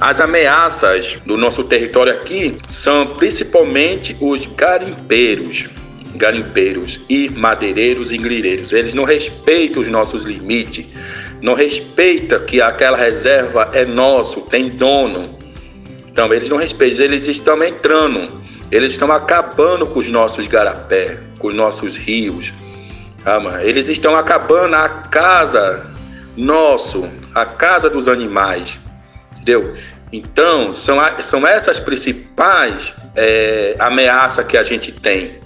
As ameaças do nosso território aqui são principalmente os garimpeiros, garimpeiros e madeireiros e grileiros. Eles não respeitam os nossos limites, não respeitam que aquela reserva é nosso, tem dono. Então eles não respeitam, eles estão entrando, eles estão acabando com os nossos garapé, com os nossos rios. Ah, eles estão acabando a casa nosso, a casa dos animais, entendeu? Então, são, são essas principais é, ameaças que a gente tem.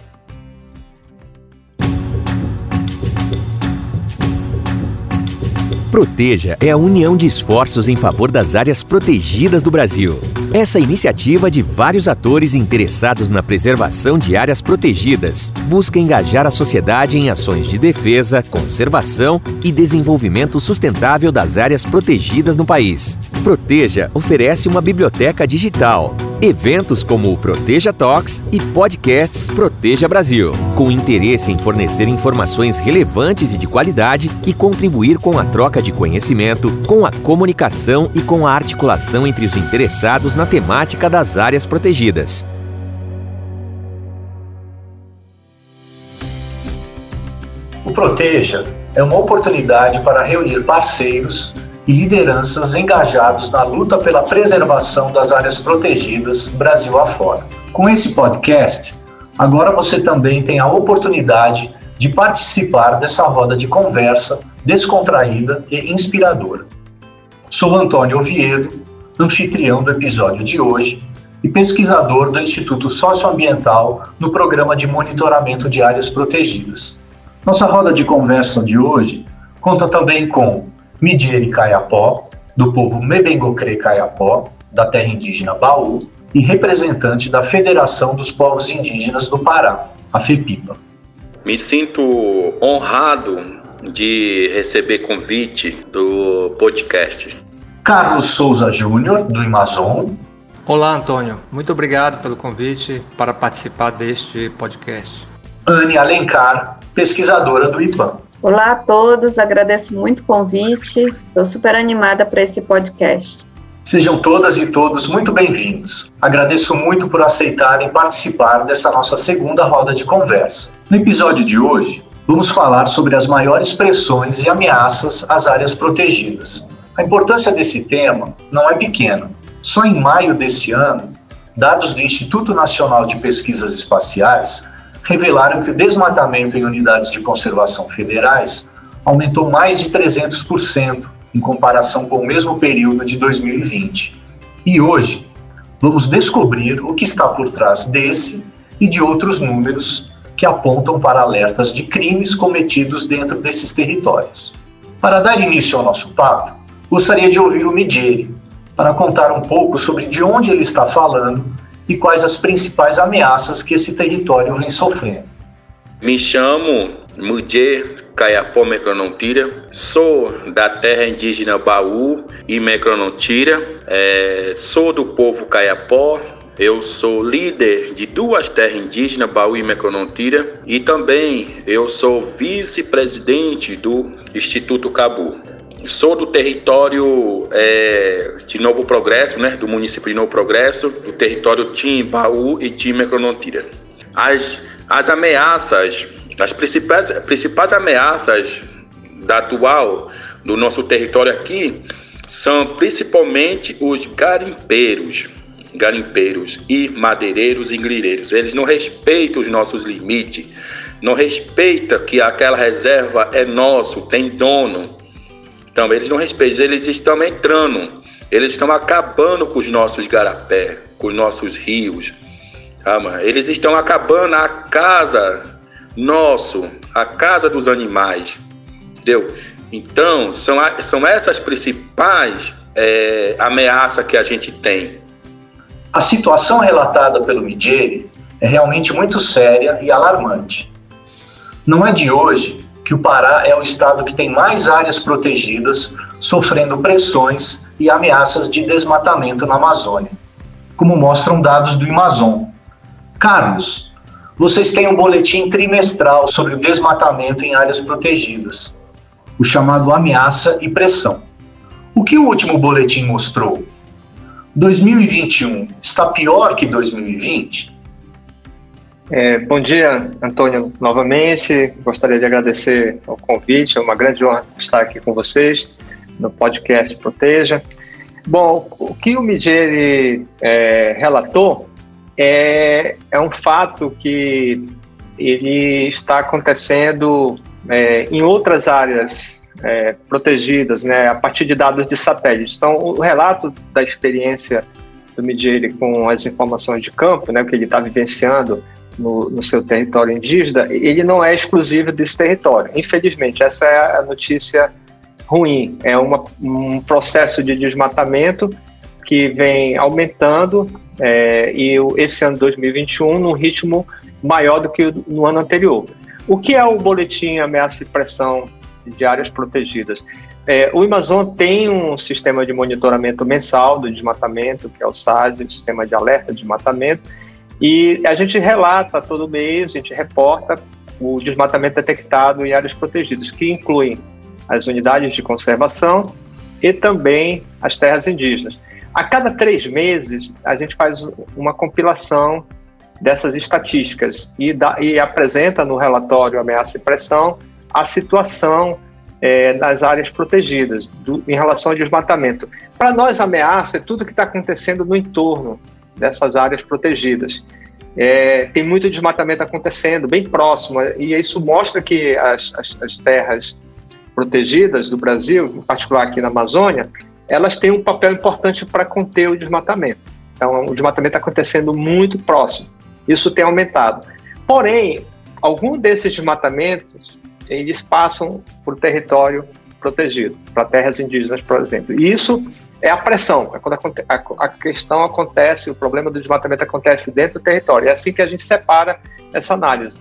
Proteja é a união de esforços em favor das áreas protegidas do Brasil. Essa iniciativa de vários atores interessados na preservação de áreas protegidas busca engajar a sociedade em ações de defesa, conservação e desenvolvimento sustentável das áreas protegidas no país. Proteja oferece uma biblioteca digital, eventos como o Proteja Talks e podcasts Proteja Brasil, com interesse em fornecer informações relevantes e de qualidade e contribuir com a troca de conhecimento, com a comunicação e com a articulação entre os interessados na temática das áreas protegidas. O Proteja é uma oportunidade para reunir parceiros e lideranças engajados na luta pela preservação das áreas protegidas Brasil afora. Com esse podcast, agora você também tem a oportunidade de participar dessa roda de conversa descontraída e inspiradora. Sou Antônio Oviedo, anfitrião do episódio de hoje e pesquisador do Instituto Socioambiental no programa de monitoramento de áreas protegidas. Nossa roda de conversa de hoje conta também com Midieri Caiapó, do povo Mebengocre Caiapó, da terra indígena Baú, e representante da Federação dos Povos Indígenas do Pará, a FEPIPA. Me sinto honrado de receber convite do podcast. Carlos Souza Júnior, do Amazon. Olá, Antônio. Muito obrigado pelo convite para participar deste podcast. Anne Alencar, pesquisadora do IPAM. Olá a todos, agradeço muito o convite, estou super animada para esse podcast. Sejam todas e todos muito bem-vindos. Agradeço muito por aceitarem participar dessa nossa segunda roda de conversa. No episódio de hoje, vamos falar sobre as maiores pressões e ameaças às áreas protegidas. A importância desse tema não é pequena. Só em maio desse ano, dados do Instituto Nacional de Pesquisas Espaciais revelaram que o desmatamento em unidades de conservação federais aumentou mais de 300% em comparação com o mesmo período de 2020. E hoje, vamos descobrir o que está por trás desse e de outros números que apontam para alertas de crimes cometidos dentro desses territórios. Para dar início ao nosso papo, gostaria de ouvir o Midieri para contar um pouco sobre de onde ele está falando e quais as principais ameaças que esse território vem sofrendo. Me chamo Mudje Caiapó Mecronontira, sou da terra indígena Baú e Mecronontira, é, sou do povo Caiapó, eu sou líder de duas terras indígenas, Baú e Mecronontira, e também eu sou vice-presidente do Instituto Cabu. Sou do território é, de Novo Progresso, né, do município de Novo Progresso, do território Tim, Baú e Tim Mecronontira. As, as ameaças, as principais, principais ameaças da atual do nosso território aqui são principalmente os garimpeiros, garimpeiros e madeireiros e grileiros. Eles não respeitam os nossos limites, não respeitam que aquela reserva é nosso, tem dono. Então, eles não respeitam, eles estão entrando, eles estão acabando com os nossos garapé, com os nossos rios. Ah, eles estão acabando a casa nosso, a casa dos animais, entendeu? Então, são, são essas principais é, ameaças que a gente tem. A situação relatada pelo Midieri é realmente muito séria e alarmante. Não é de hoje que o Pará é o estado que tem mais áreas protegidas sofrendo pressões e ameaças de desmatamento na Amazônia, como mostram dados do Amazon. Carlos, vocês têm um boletim trimestral sobre o desmatamento em áreas protegidas, o chamado ameaça e pressão. O que o último boletim mostrou? 2021 está pior que 2020? É, bom dia, Antônio, novamente. Gostaria de agradecer o convite, é uma grande honra estar aqui com vocês no podcast Proteja. Bom, o que o Migeri é, relatou é, é um fato que ele está acontecendo é, em outras áreas é, protegidas, né, a partir de dados de satélite. Então, o relato da experiência do Migeri com as informações de campo, né, que ele está vivenciando no, no, seu território indígena, ele não é exclusivo desse território. Infelizmente, essa é a notícia ruim. É uma, um processo de desmatamento que vem aumentando é, e esse ano 2021 num ritmo maior do que no ano anterior. O que é o boletim ameaça e pressão de áreas protegidas? É, o Amazon tem um sistema de monitoramento mensal do desmatamento, que é o SAD, o Sistema de Alerta de Desmatamento, e a gente relata todo mês, a gente reporta o desmatamento detectado em áreas protegidas, que incluem as unidades de conservação e também as terras indígenas. A cada três meses, a gente faz uma compilação dessas estatísticas e, e apresenta no relatório Ameaça e Pressão a situação é, nas áreas protegidas do, em relação ao desmatamento. Para nós, ameaça é tudo que está acontecendo no entorno dessas áreas protegidas. É, tem muito desmatamento acontecendo bem próximo, e isso mostra que as, as, as terras protegidas do Brasil, em particular aqui na Amazônia, elas têm um papel importante para conter o desmatamento. Então, o desmatamento está acontecendo muito próximo. Isso tem aumentado. Porém, algum desses desmatamentos, eles passam por território protegido, para terras indígenas, por exemplo. E isso é a pressão. É quando a, a, questão acontece, o problema do desmatamento acontece dentro do território. É assim que a gente separa essa análise.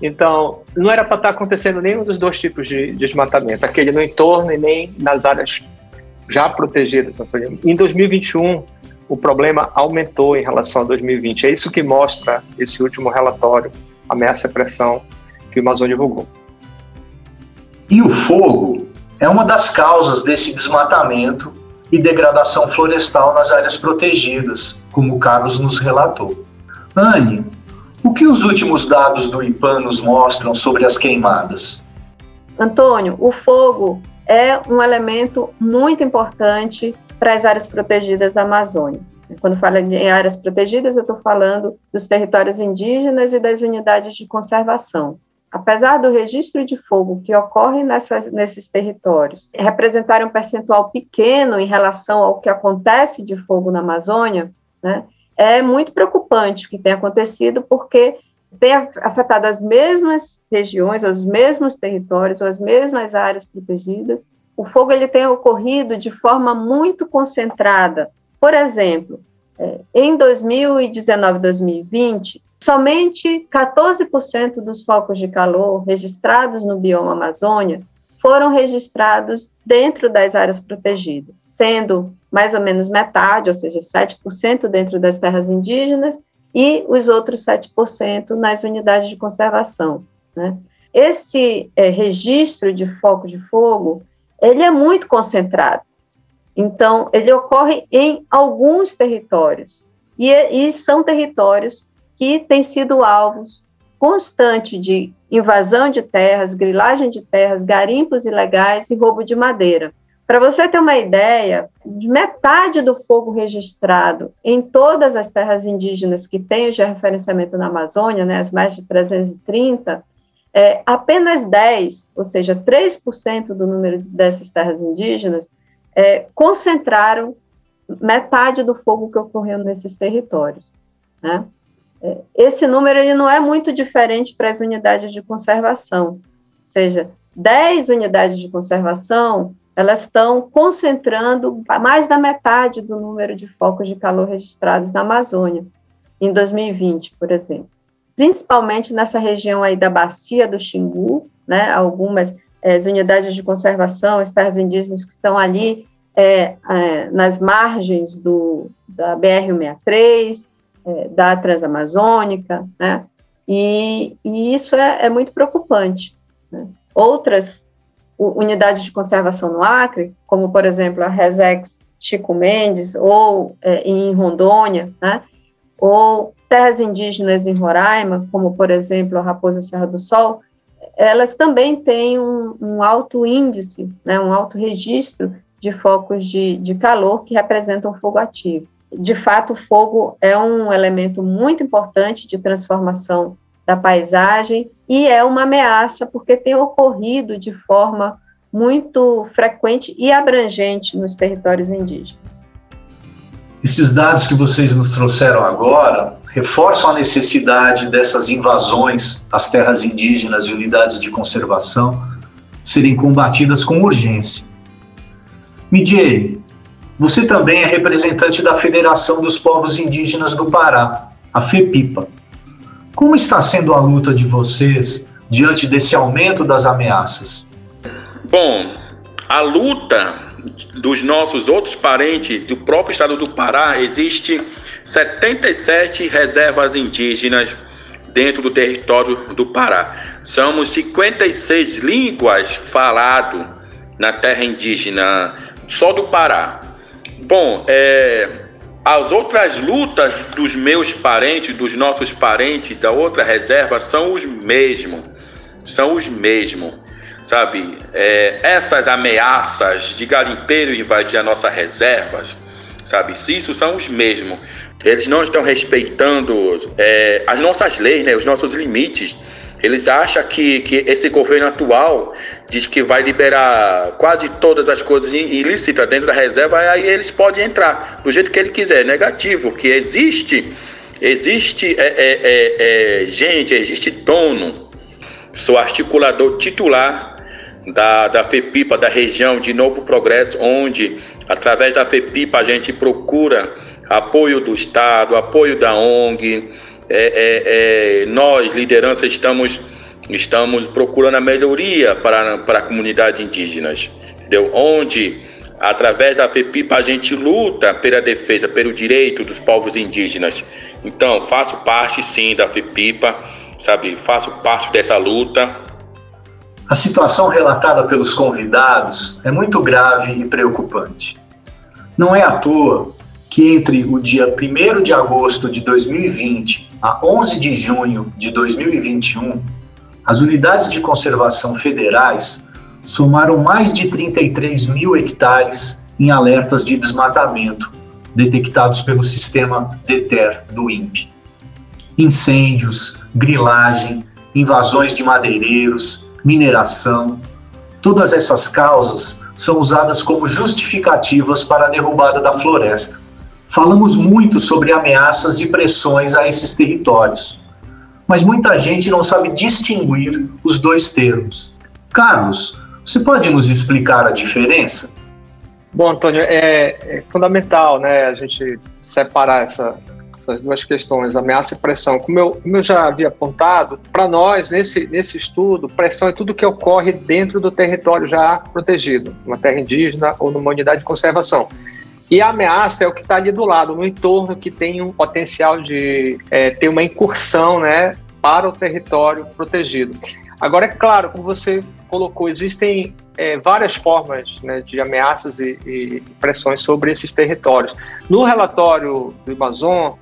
Então, não era para estar tá acontecendo nenhum dos dois tipos de, de desmatamento, aquele no entorno e nem nas áreas já protegidas. Em 2021, o problema aumentou em relação a 2020. É isso que mostra esse último relatório, Ameaça e Pressão, que o Amazon divulgou. E o fogo é uma das causas desse desmatamento e degradação florestal nas áreas protegidas, como o Carlos nos relatou. Anne, o que os últimos dados do IPAN nos mostram sobre as queimadas? Antônio, o fogo é um elemento muito importante para as áreas protegidas da Amazônia. Quando falo em áreas protegidas, eu estou falando dos territórios indígenas e das unidades de conservação apesar do registro de fogo que ocorre nessas, nesses territórios representar um percentual pequeno em relação ao que acontece de fogo na Amazônia, né, é muito preocupante o que tem acontecido, porque tem afetado as mesmas regiões, os mesmos territórios, as mesmas áreas protegidas. O fogo ele tem ocorrido de forma muito concentrada. Por exemplo, é, em 2019 2020, Somente 14% dos focos de calor registrados no bioma Amazônia foram registrados dentro das áreas protegidas, sendo mais ou menos metade, ou seja, 7% dentro das terras indígenas e os outros 7% nas unidades de conservação. Né? Esse é, registro de foco de fogo, ele é muito concentrado. Então, ele ocorre em alguns territórios, e, e são territórios que têm sido alvos constante de invasão de terras, grilagem de terras, garimpos ilegais e roubo de madeira. Para você ter uma ideia, de metade do fogo registrado em todas as terras indígenas que têm o georreferenciamento na Amazônia, né, as mais de 330, é, apenas 10, ou seja, 3% do número dessas terras indígenas, é, concentraram metade do fogo que ocorreu nesses territórios. Né? Esse número ele não é muito diferente para as unidades de conservação, ou seja, 10 unidades de conservação, elas estão concentrando mais da metade do número de focos de calor registrados na Amazônia, em 2020, por exemplo. Principalmente nessa região aí da bacia do Xingu, né, algumas é, unidades de conservação, as terras indígenas que estão ali é, é, nas margens do, da BR-163, é, da Transamazônica, né? E, e isso é, é, muito preocupante. Né? Outras unidades de conservação no Acre, como por exemplo a Resex Chico Mendes, ou é, em Rondônia, né? ou terras indígenas em Roraima, como, por exemplo, a Raposa Serra do Sol, elas também têm um, um alto índice, né, um alto registro de focos de, de calor que representam fogo ativo. De fato, o fogo é um elemento muito importante de transformação da paisagem e é uma ameaça porque tem ocorrido de forma muito frequente e abrangente nos territórios indígenas. Esses dados que vocês nos trouxeram agora reforçam a necessidade dessas invasões às terras indígenas e unidades de conservação serem combatidas com urgência. Midieri, você também é representante da Federação dos Povos Indígenas do Pará, a FEPIPA. Como está sendo a luta de vocês diante desse aumento das ameaças? Bom, a luta dos nossos outros parentes do próprio estado do Pará existe 77 reservas indígenas dentro do território do Pará. Somos 56 línguas faladas na terra indígena só do Pará. Bom, é, as outras lutas dos meus parentes, dos nossos parentes da outra reserva são os mesmos. São os mesmos. Sabe? É, essas ameaças de garimpeiro invadir a nossa reservas, sabe? Isso são os mesmos. Eles não estão respeitando é, as nossas leis, né? os nossos limites. Eles acham que, que esse governo atual diz que vai liberar quase todas as coisas ilícitas dentro da reserva, aí eles podem entrar do jeito que ele quiser. Negativo, que existe, existe é, é, é, é gente, existe dono. Sou articulador titular da, da FEPIPA, da região de Novo Progresso, onde, através da FEPIPA, a gente procura apoio do Estado, apoio da ONG, é, é, é, nós, liderança, estamos, estamos procurando a melhoria para, para a comunidade indígenas, entendeu? onde, através da FEPIPA, a gente luta pela defesa, pelo direito dos povos indígenas. Então, faço parte, sim, da FEPIPA, sabe? Faço parte dessa luta. A situação relatada pelos convidados é muito grave e preocupante. Não é à toa que entre o dia 1 de agosto de 2020 a 11 de junho de 2021, as unidades de conservação federais somaram mais de 33 mil hectares em alertas de desmatamento detectados pelo sistema DETER do INPE. Incêndios, grilagem, invasões de madeireiros, mineração, todas essas causas são usadas como justificativas para a derrubada da floresta Falamos muito sobre ameaças e pressões a esses territórios, mas muita gente não sabe distinguir os dois termos. Carlos, você pode nos explicar a diferença? Bom, Antônio, é, é fundamental né, a gente separar essa, essas duas questões, ameaça e pressão. Como eu, como eu já havia apontado, para nós, nesse, nesse estudo, pressão é tudo que ocorre dentro do território já protegido, numa terra indígena ou numa unidade de conservação. E a ameaça é o que está ali do lado, no entorno que tem um potencial de é, ter uma incursão né, para o território protegido. Agora, é claro, como você colocou, existem é, várias formas né, de ameaças e, e, pressões sobre esses territórios. No relatório do Amazon,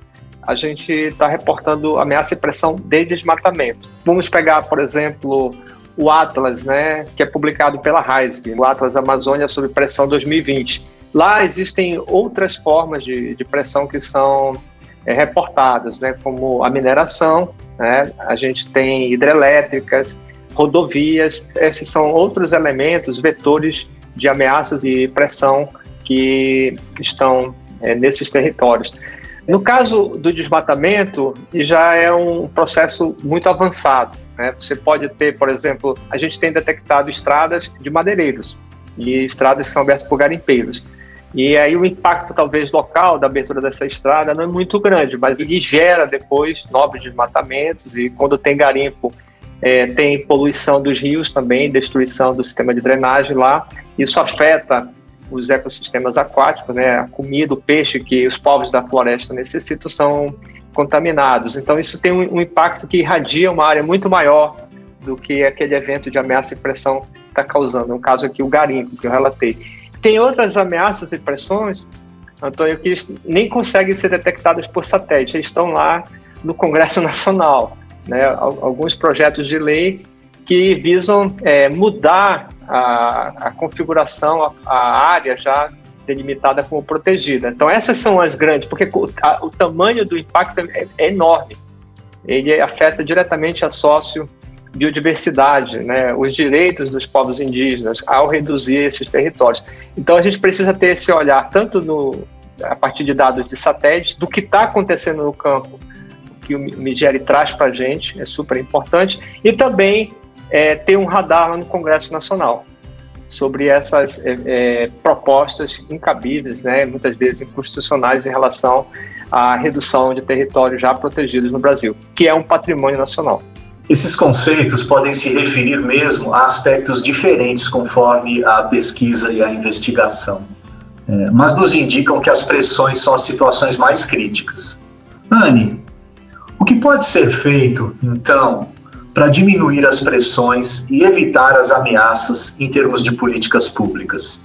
a gente está reportando ameaça e pressão de desmatamento. Vamos pegar, por exemplo, o Atlas, né, que é publicado pela RISE, o Atlas Amazônia sob Pressão 2020. Lá existem outras formas de, de pressão que são é, reportadas, né, como a mineração, né, a gente tem hidrelétricas, rodovias, esses são outros elementos, vetores de ameaças e pressão que estão é, nesses territórios. No caso do desmatamento, já é um processo muito avançado. Né? Você pode ter, por exemplo, a gente tem detectado estradas de madeireiros e estradas que são abertas por garimpeiros. E aí o impacto talvez local da abertura dessa estrada não é muito grande, mas ele gera depois novos desmatamentos e quando tem garimpo é, tem poluição dos rios também, destruição do sistema de drenagem lá. Isso afeta os ecossistemas aquáticos, né? A comida, o peixe que os povos da floresta necessitam são contaminados. Então isso tem um, um impacto que irradia uma área muito maior do que aquele evento de ameaça e pressão está causando. No caso aqui o garimpo que eu relatei. Tem outras ameaças e pressões, Antônio, que nem conseguem ser detectadas por satélite, eles estão lá no Congresso Nacional. Né? Alguns projetos de lei que visam é, mudar a, a configuração, a, a, área já delimitada como protegida. Então, essas são as grandes, porque o, a, o tamanho do impacto é, é, enorme. Ele afeta diretamente a sócio biodiversidade, né, os direitos dos povos indígenas ao reduzir esses territórios. Então a gente precisa ter esse olhar tanto no, a partir de dados de satélites do que está acontecendo no campo, que o Migeri traz para a gente, é super importante, e também é, ter um radar lá no Congresso Nacional sobre essas é, é, propostas incabíveis, né, muitas vezes inconstitucionais em relação à redução de territórios já protegidos no Brasil, que é um patrimônio nacional. Esses conceitos podem se referir mesmo a aspectos diferentes conforme a pesquisa e a investigação, é, mas nos indicam que as pressões são as situações mais críticas. Anne, o que pode ser feito, então, para diminuir as pressões e evitar as ameaças em termos de políticas públicas?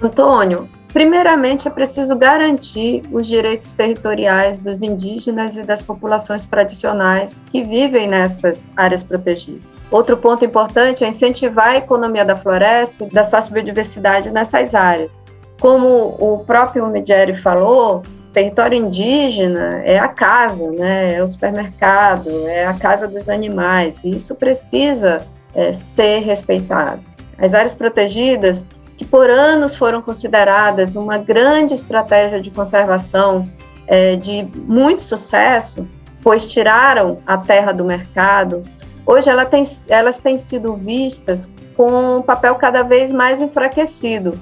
Antônio, primeiramente é preciso garantir os direitos territoriais dos indígenas e das populações tradicionais que vivem nessas áreas protegidas. Outro ponto importante é incentivar a economia da floresta e da sociobiodiversidade nessas áreas. Como o próprio Medieri falou, território indígena é a casa, né? é o supermercado, é a casa dos animais, e isso precisa é, ser respeitado. As áreas protegidas, que por anos foram consideradas uma grande estratégia de conservação é, de muito sucesso, pois tiraram a terra do mercado, hoje ela tem, elas têm sido vistas com um papel cada vez mais enfraquecido,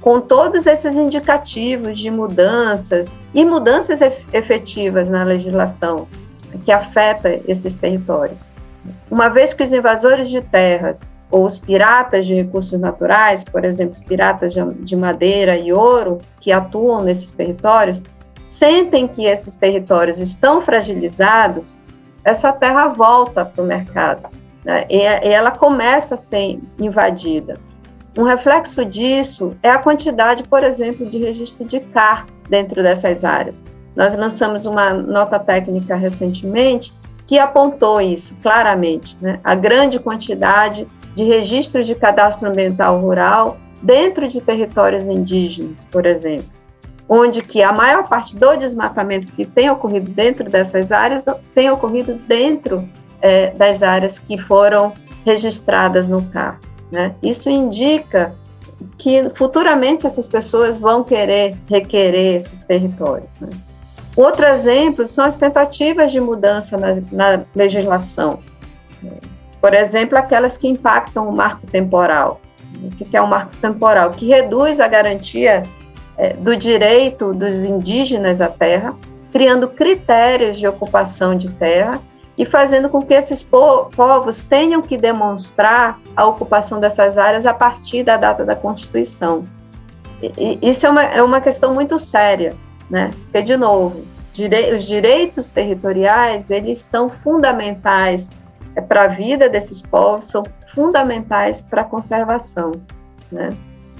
com todos esses indicativos de mudanças e mudanças efetivas na legislação que afeta esses territórios. Uma vez que os invasores de terras ou os piratas de recursos naturais, por exemplo, os piratas de madeira e ouro que atuam nesses territórios, sentem que esses territórios estão fragilizados, essa terra volta para o mercado né? e ela começa a ser invadida. Um reflexo disso é a quantidade, por exemplo, de registro de CAR dentro dessas áreas. Nós lançamos uma nota técnica recentemente que apontou isso claramente, né? a grande quantidade de registros de cadastro ambiental rural dentro de territórios indígenas, por exemplo, onde que a maior parte do desmatamento que tem ocorrido dentro dessas áreas tem ocorrido dentro é, das áreas que foram registradas no CAR. Né? Isso indica que futuramente essas pessoas vão querer requerer esses territórios. Né? Outro exemplo são as tentativas de mudança na, na, legislação. Por exemplo, aquelas que impactam o marco temporal. O que é o um marco temporal? Que reduz a garantia é, do direito dos indígenas à terra, criando critérios de ocupação de terra e fazendo com que esses povos tenham que demonstrar a ocupação dessas áreas a partir da data da Constituição. E, isso é uma, é uma questão muito séria, né? Porque, de novo, direi os direitos territoriais, eles são fundamentais para a vida desses povos, são fundamentais para a conservação, né?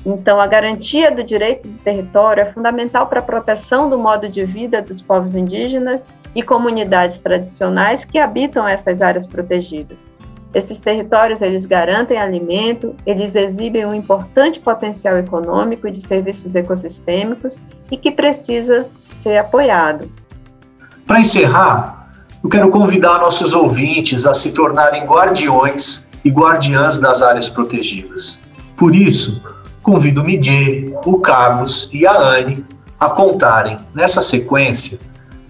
Então, a garantia do direito de território é fundamental para a proteção do modo de vida dos povos indígenas e comunidades tradicionais que habitam essas áreas protegidas. Esses territórios eles garantem alimento, eles exibem um importante potencial econômico e de serviços ecossistêmicos e que precisa ser apoiado. Para encerrar, eu quero convidar nossos ouvintes a se tornarem guardiões e guardiãs das áreas protegidas. Por isso, convido o Midier, o Carlos e a Anne a contarem, nessa sequência,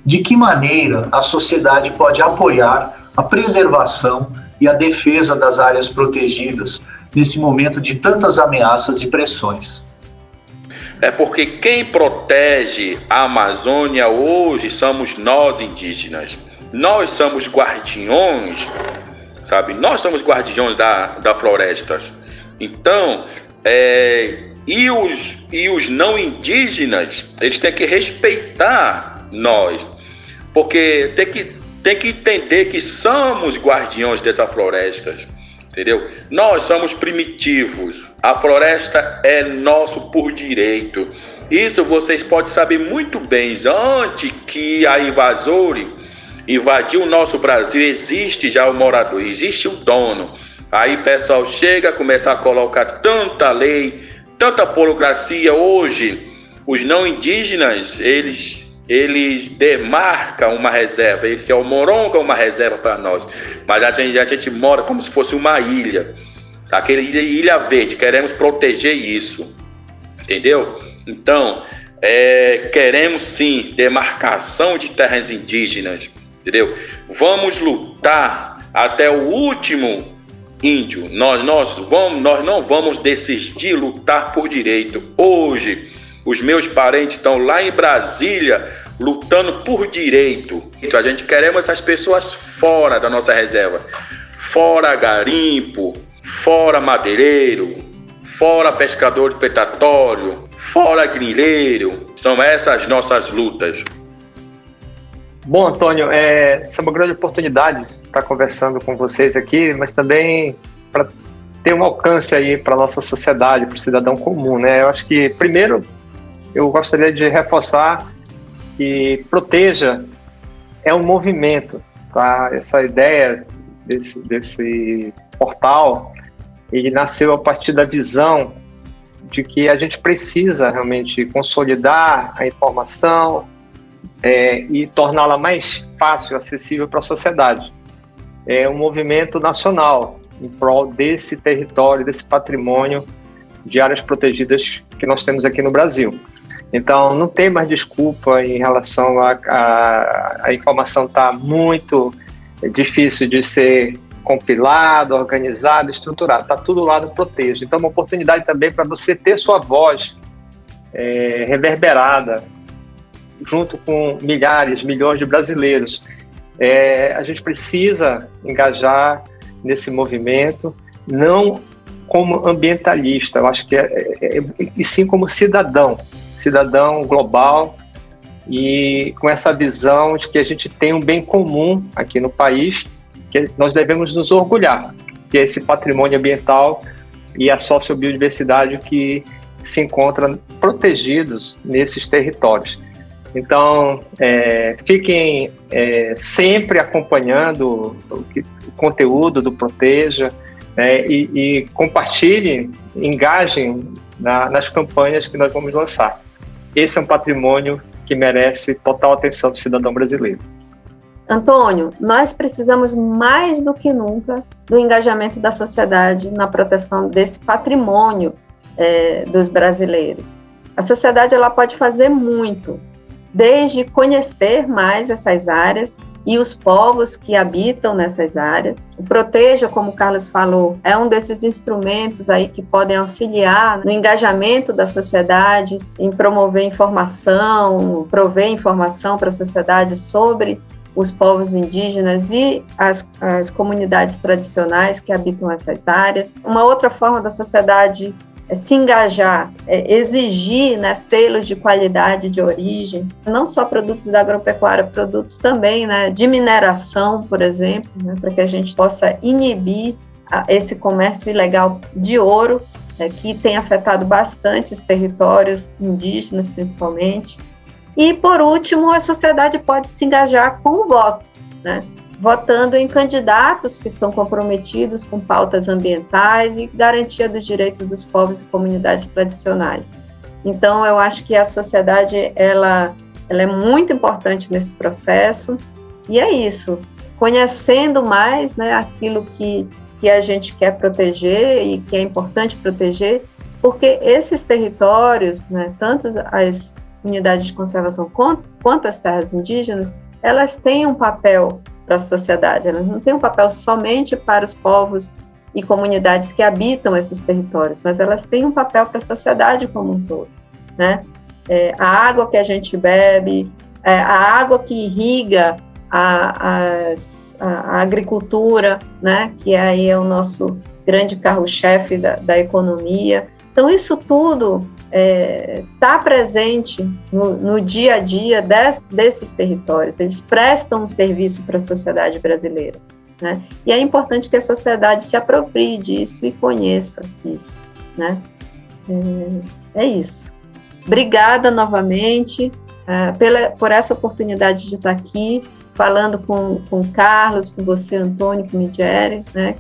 de que maneira a sociedade pode apoiar a preservação e a defesa das áreas protegidas nesse momento de tantas ameaças e pressões. É porque quem protege a Amazônia hoje somos nós indígenas. Nós somos guardiões, sabe? Nós somos guardiões da, da florestas. Então, é, e, os, e os não indígenas, eles têm que respeitar nós. Porque tem que, tem que entender que somos guardiões dessas florestas. entendeu? Nós somos primitivos. A floresta é nosso por direito. Isso vocês podem saber muito bem. Antes que a invasora invadiu o nosso Brasil, existe já o morador, existe o dono. Aí pessoal chega, começa a colocar tanta lei, tanta burocracia. Hoje, os não indígenas, eles eles demarcam uma reserva, ele que é o Moronga uma reserva para nós, mas a gente, a gente mora como se fosse uma ilha, aquele ilha, ilha verde, queremos proteger isso, entendeu? Então, é, queremos sim demarcação de terras indígenas, entendeu? Vamos lutar até o último índio. Nós, nós, vamos, nós não vamos decidir lutar por direito. Hoje, os meus parentes estão lá em Brasília lutando por direito. Então, a gente queremos essas pessoas fora da nossa reserva. Fora garimpo, fora madeireiro, fora pescador de petatório, fora grileiro. São essas nossas lutas. Bom, Antônio, é, é uma grande oportunidade estar conversando com vocês aqui, mas também para ter um alcance aí para a nossa sociedade, para o cidadão comum, né? Eu acho que, primeiro, eu gostaria de reforçar que proteja é um movimento, tá? Essa ideia desse, desse portal, ele nasceu a partir da visão de que a gente precisa realmente consolidar a informação é, e torná-la mais fácil, acessível para a sociedade. É um movimento nacional em prol desse território, desse patrimônio de áreas protegidas que nós temos aqui no Brasil. Então, não tem mais desculpa em relação a, a, a informação está muito difícil de ser compilado, organizado, estruturado. Está tudo lá no Proteja. Então, é uma oportunidade também para você ter sua voz é, reverberada junto com milhares, milhões de brasileiros. É, a gente precisa engajar nesse movimento, não como ambientalista, eu acho que é, é, é e sim como cidadão cidadão global e com essa visão de que a gente tem um bem comum aqui no país que nós devemos nos orgulhar, que é esse patrimônio ambiental e a sociobiodiversidade que se encontram protegidos nesses territórios. Então, é, fiquem é, sempre acompanhando o, que, o, conteúdo do Proteja é, e, e compartilhem, engajem na, nas campanhas que nós vamos lançar esse é um patrimônio que merece total atenção do cidadão brasileiro. Antônio, nós precisamos mais do que nunca do engajamento da sociedade na proteção desse patrimônio é, dos brasileiros. A sociedade ela pode fazer muito, desde conhecer mais essas áreas e os povos que habitam nessas áreas. O Proteja, como o Carlos falou, é um desses instrumentos aí que podem auxiliar no engajamento da sociedade, em promover informação, prover informação para a sociedade sobre os povos indígenas e as, as comunidades tradicionais que habitam essas áreas. Uma outra forma da sociedade se engajar, é exigir né, selos de qualidade de origem, não só produtos da agropecuária, produtos também né, de mineração, por exemplo, né, para que a gente possa inibir esse comércio ilegal de ouro, né, que tem afetado bastante os territórios indígenas, principalmente. E, por último, a sociedade pode se engajar com o voto. Né? Votando em candidatos que são comprometidos com pautas ambientais e garantia dos direitos dos povos e comunidades tradicionais. Então, eu acho que a sociedade ela, ela é muito importante nesse processo e é isso. Conhecendo mais né, aquilo que, que a gente quer proteger e que é importante proteger, porque esses territórios, né, tanto as unidades de conservação quanto, quanto as terras indígenas, elas têm um papel para a sociedade. Elas não têm um papel somente para os povos e comunidades que habitam esses territórios, mas elas têm um papel para a sociedade como um todo, né? É, a água que a gente bebe, é, a água que irriga a, a, agricultura, né? Que aí é o nosso grande carro-chefe da, da economia. Então isso tudo está é, tá presente no, no, dia a dia des, desses territórios, eles prestam um serviço para a sociedade brasileira. Né? E é importante que a sociedade se aproprie disso e conheça isso. Né? É, é isso. Obrigada novamente uh, pela, por essa oportunidade de estar aqui falando com, com Carlos, com você, Antônio, com Midieri, né?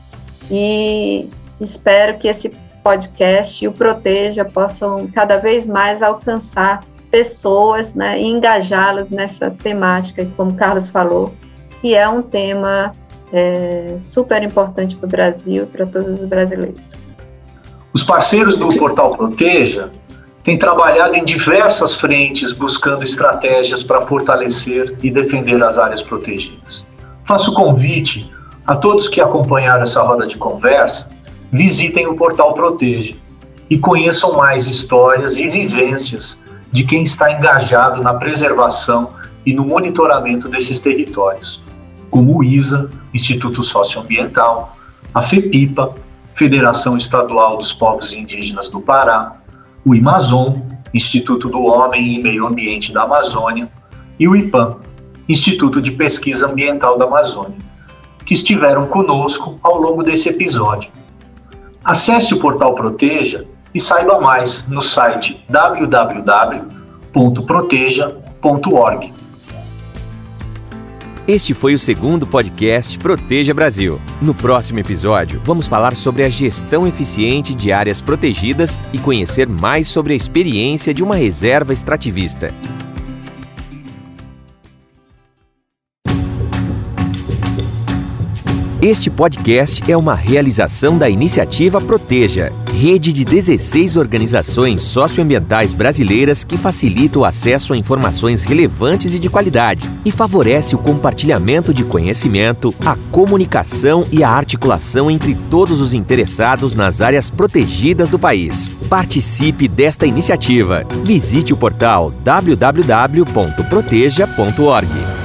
E espero que esse podcast e o Proteja possam cada vez mais alcançar pessoas né, e engajá-las nessa temática, como o Carlos falou, que é um tema é, super importante para o Brasil e para todos os brasileiros. Os parceiros do Portal Proteja têm trabalhado em diversas frentes buscando estratégias para fortalecer e defender as áreas protegidas. Faço convite a todos que acompanharam essa roda de conversa, visitem o Portal Proteja e conheçam mais histórias e vivências de quem está engajado na preservação e no monitoramento desses territórios, como o ISA, Instituto Socioambiental, a FEPIPA, Federação Estadual dos Povos Indígenas do Pará, o IMAZON, Instituto do Homem e Meio Ambiente da Amazônia, e o IPAM, Instituto de Pesquisa Ambiental da Amazônia, que estiveram conosco ao longo desse episódio. Acesse o portal Proteja e saiba mais no site www.proteja.org. Este foi o segundo podcast Proteja Brasil. No próximo episódio, vamos falar sobre a gestão eficiente de áreas protegidas e conhecer mais sobre a experiência de uma reserva extrativista. Este podcast é uma realização da iniciativa Proteja, rede de 16 organizações socioambientais brasileiras que facilita o acesso a informações relevantes e de qualidade e favorece o compartilhamento de conhecimento, a comunicação e a articulação entre todos os interessados nas áreas protegidas do país. Participe desta iniciativa. Visite o portal www.proteja.org.